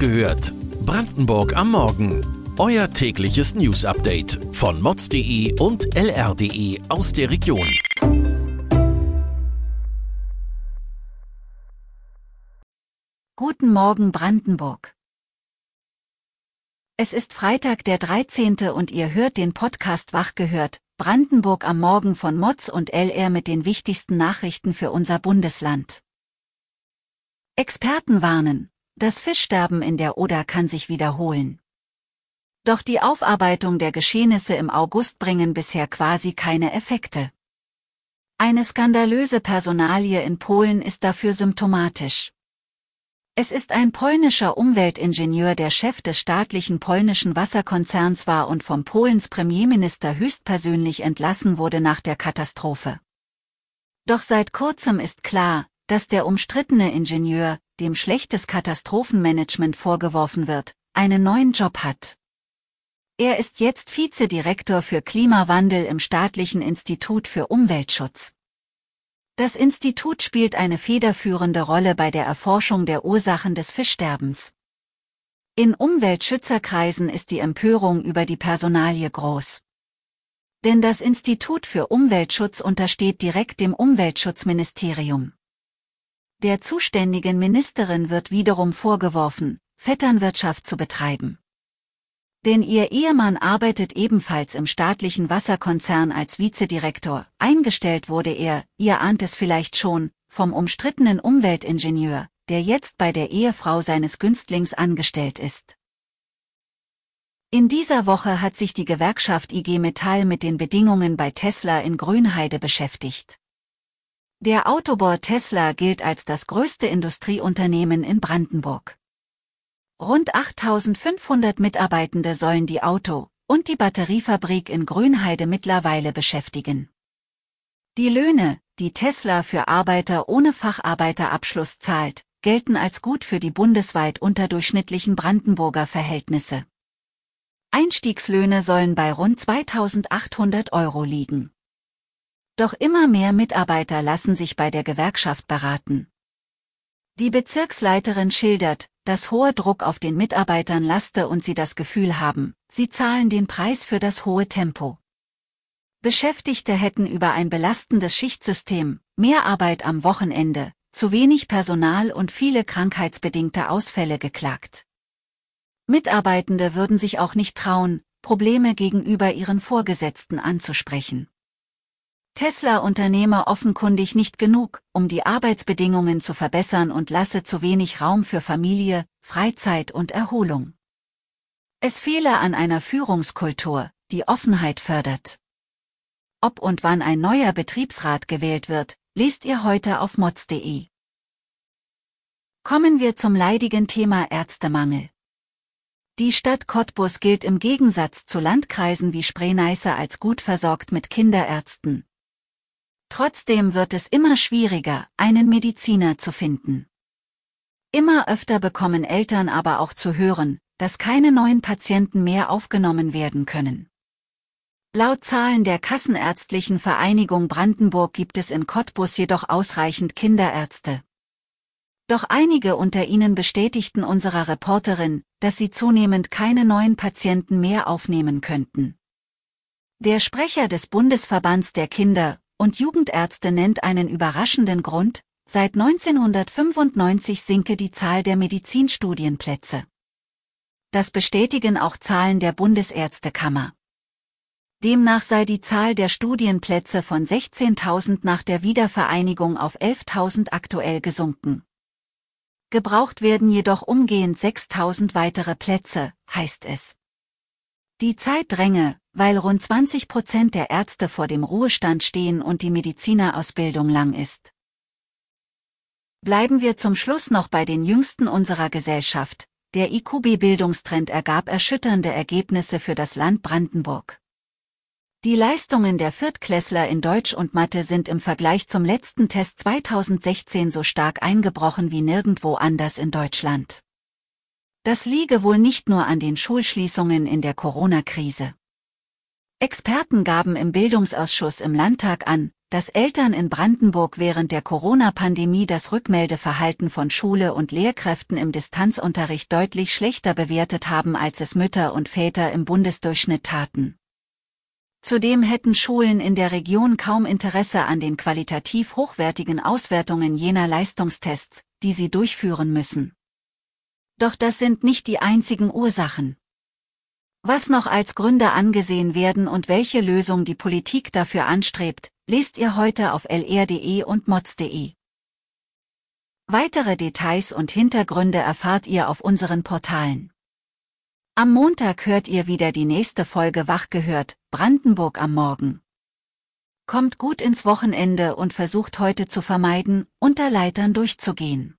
gehört. Brandenburg am Morgen. Euer tägliches News-Update von mods.de und lr.de aus der Region. Guten Morgen Brandenburg. Es ist Freitag der 13. und ihr hört den Podcast Wach gehört, Brandenburg am Morgen von Mods und LR mit den wichtigsten Nachrichten für unser Bundesland. Experten warnen, das Fischsterben in der Oder kann sich wiederholen. Doch die Aufarbeitung der Geschehnisse im August bringen bisher quasi keine Effekte. Eine skandalöse Personalie in Polen ist dafür symptomatisch. Es ist ein polnischer Umweltingenieur, der Chef des staatlichen polnischen Wasserkonzerns war und vom Polens Premierminister höchstpersönlich entlassen wurde nach der Katastrophe. Doch seit kurzem ist klar, dass der umstrittene Ingenieur, dem schlechtes Katastrophenmanagement vorgeworfen wird, einen neuen Job hat. Er ist jetzt Vizedirektor für Klimawandel im Staatlichen Institut für Umweltschutz. Das Institut spielt eine federführende Rolle bei der Erforschung der Ursachen des Fischsterbens. In Umweltschützerkreisen ist die Empörung über die Personalie groß. Denn das Institut für Umweltschutz untersteht direkt dem Umweltschutzministerium. Der zuständigen Ministerin wird wiederum vorgeworfen, Vetternwirtschaft zu betreiben. Denn ihr Ehemann arbeitet ebenfalls im staatlichen Wasserkonzern als Vizedirektor. Eingestellt wurde er, ihr ahnt es vielleicht schon, vom umstrittenen Umweltingenieur, der jetzt bei der Ehefrau seines Günstlings angestellt ist. In dieser Woche hat sich die Gewerkschaft IG Metall mit den Bedingungen bei Tesla in Grünheide beschäftigt. Der Autobauer Tesla gilt als das größte Industrieunternehmen in Brandenburg. Rund 8500 Mitarbeitende sollen die Auto- und die Batteriefabrik in Grünheide mittlerweile beschäftigen. Die Löhne, die Tesla für Arbeiter ohne Facharbeiterabschluss zahlt, gelten als gut für die bundesweit unterdurchschnittlichen Brandenburger Verhältnisse. Einstiegslöhne sollen bei rund 2800 Euro liegen. Doch immer mehr Mitarbeiter lassen sich bei der Gewerkschaft beraten. Die Bezirksleiterin schildert, dass hoher Druck auf den Mitarbeitern laste und sie das Gefühl haben, sie zahlen den Preis für das hohe Tempo. Beschäftigte hätten über ein belastendes Schichtsystem, mehr Arbeit am Wochenende, zu wenig Personal und viele krankheitsbedingte Ausfälle geklagt. Mitarbeitende würden sich auch nicht trauen, Probleme gegenüber ihren Vorgesetzten anzusprechen. Tesla unternehme offenkundig nicht genug, um die Arbeitsbedingungen zu verbessern und lasse zu wenig Raum für Familie, Freizeit und Erholung. Es fehle an einer Führungskultur, die Offenheit fördert. Ob und wann ein neuer Betriebsrat gewählt wird, lest ihr heute auf mods.de. Kommen wir zum leidigen Thema Ärztemangel. Die Stadt Cottbus gilt im Gegensatz zu Landkreisen wie Spree-Neiße als gut versorgt mit Kinderärzten, Trotzdem wird es immer schwieriger, einen Mediziner zu finden. Immer öfter bekommen Eltern aber auch zu hören, dass keine neuen Patienten mehr aufgenommen werden können. Laut Zahlen der Kassenärztlichen Vereinigung Brandenburg gibt es in Cottbus jedoch ausreichend Kinderärzte. Doch einige unter ihnen bestätigten unserer Reporterin, dass sie zunehmend keine neuen Patienten mehr aufnehmen könnten. Der Sprecher des Bundesverbands der Kinder- und Jugendärzte nennt einen überraschenden Grund, seit 1995 sinke die Zahl der Medizinstudienplätze. Das bestätigen auch Zahlen der Bundesärztekammer. Demnach sei die Zahl der Studienplätze von 16.000 nach der Wiedervereinigung auf 11.000 aktuell gesunken. Gebraucht werden jedoch umgehend 6.000 weitere Plätze, heißt es. Die Zeit dränge, weil rund 20 Prozent der Ärzte vor dem Ruhestand stehen und die Medizinerausbildung lang ist. Bleiben wir zum Schluss noch bei den Jüngsten unserer Gesellschaft. Der IQB-Bildungstrend ergab erschütternde Ergebnisse für das Land Brandenburg. Die Leistungen der Viertklässler in Deutsch und Mathe sind im Vergleich zum letzten Test 2016 so stark eingebrochen wie nirgendwo anders in Deutschland. Das liege wohl nicht nur an den Schulschließungen in der Corona-Krise. Experten gaben im Bildungsausschuss im Landtag an, dass Eltern in Brandenburg während der Corona-Pandemie das Rückmeldeverhalten von Schule und Lehrkräften im Distanzunterricht deutlich schlechter bewertet haben, als es Mütter und Väter im Bundesdurchschnitt taten. Zudem hätten Schulen in der Region kaum Interesse an den qualitativ hochwertigen Auswertungen jener Leistungstests, die sie durchführen müssen. Doch das sind nicht die einzigen Ursachen. Was noch als Gründe angesehen werden und welche Lösung die Politik dafür anstrebt, lest ihr heute auf lr.de und mods.de. Weitere Details und Hintergründe erfahrt ihr auf unseren Portalen. Am Montag hört ihr wieder die nächste Folge Wach gehört, Brandenburg am Morgen. Kommt gut ins Wochenende und versucht heute zu vermeiden, unter Leitern durchzugehen.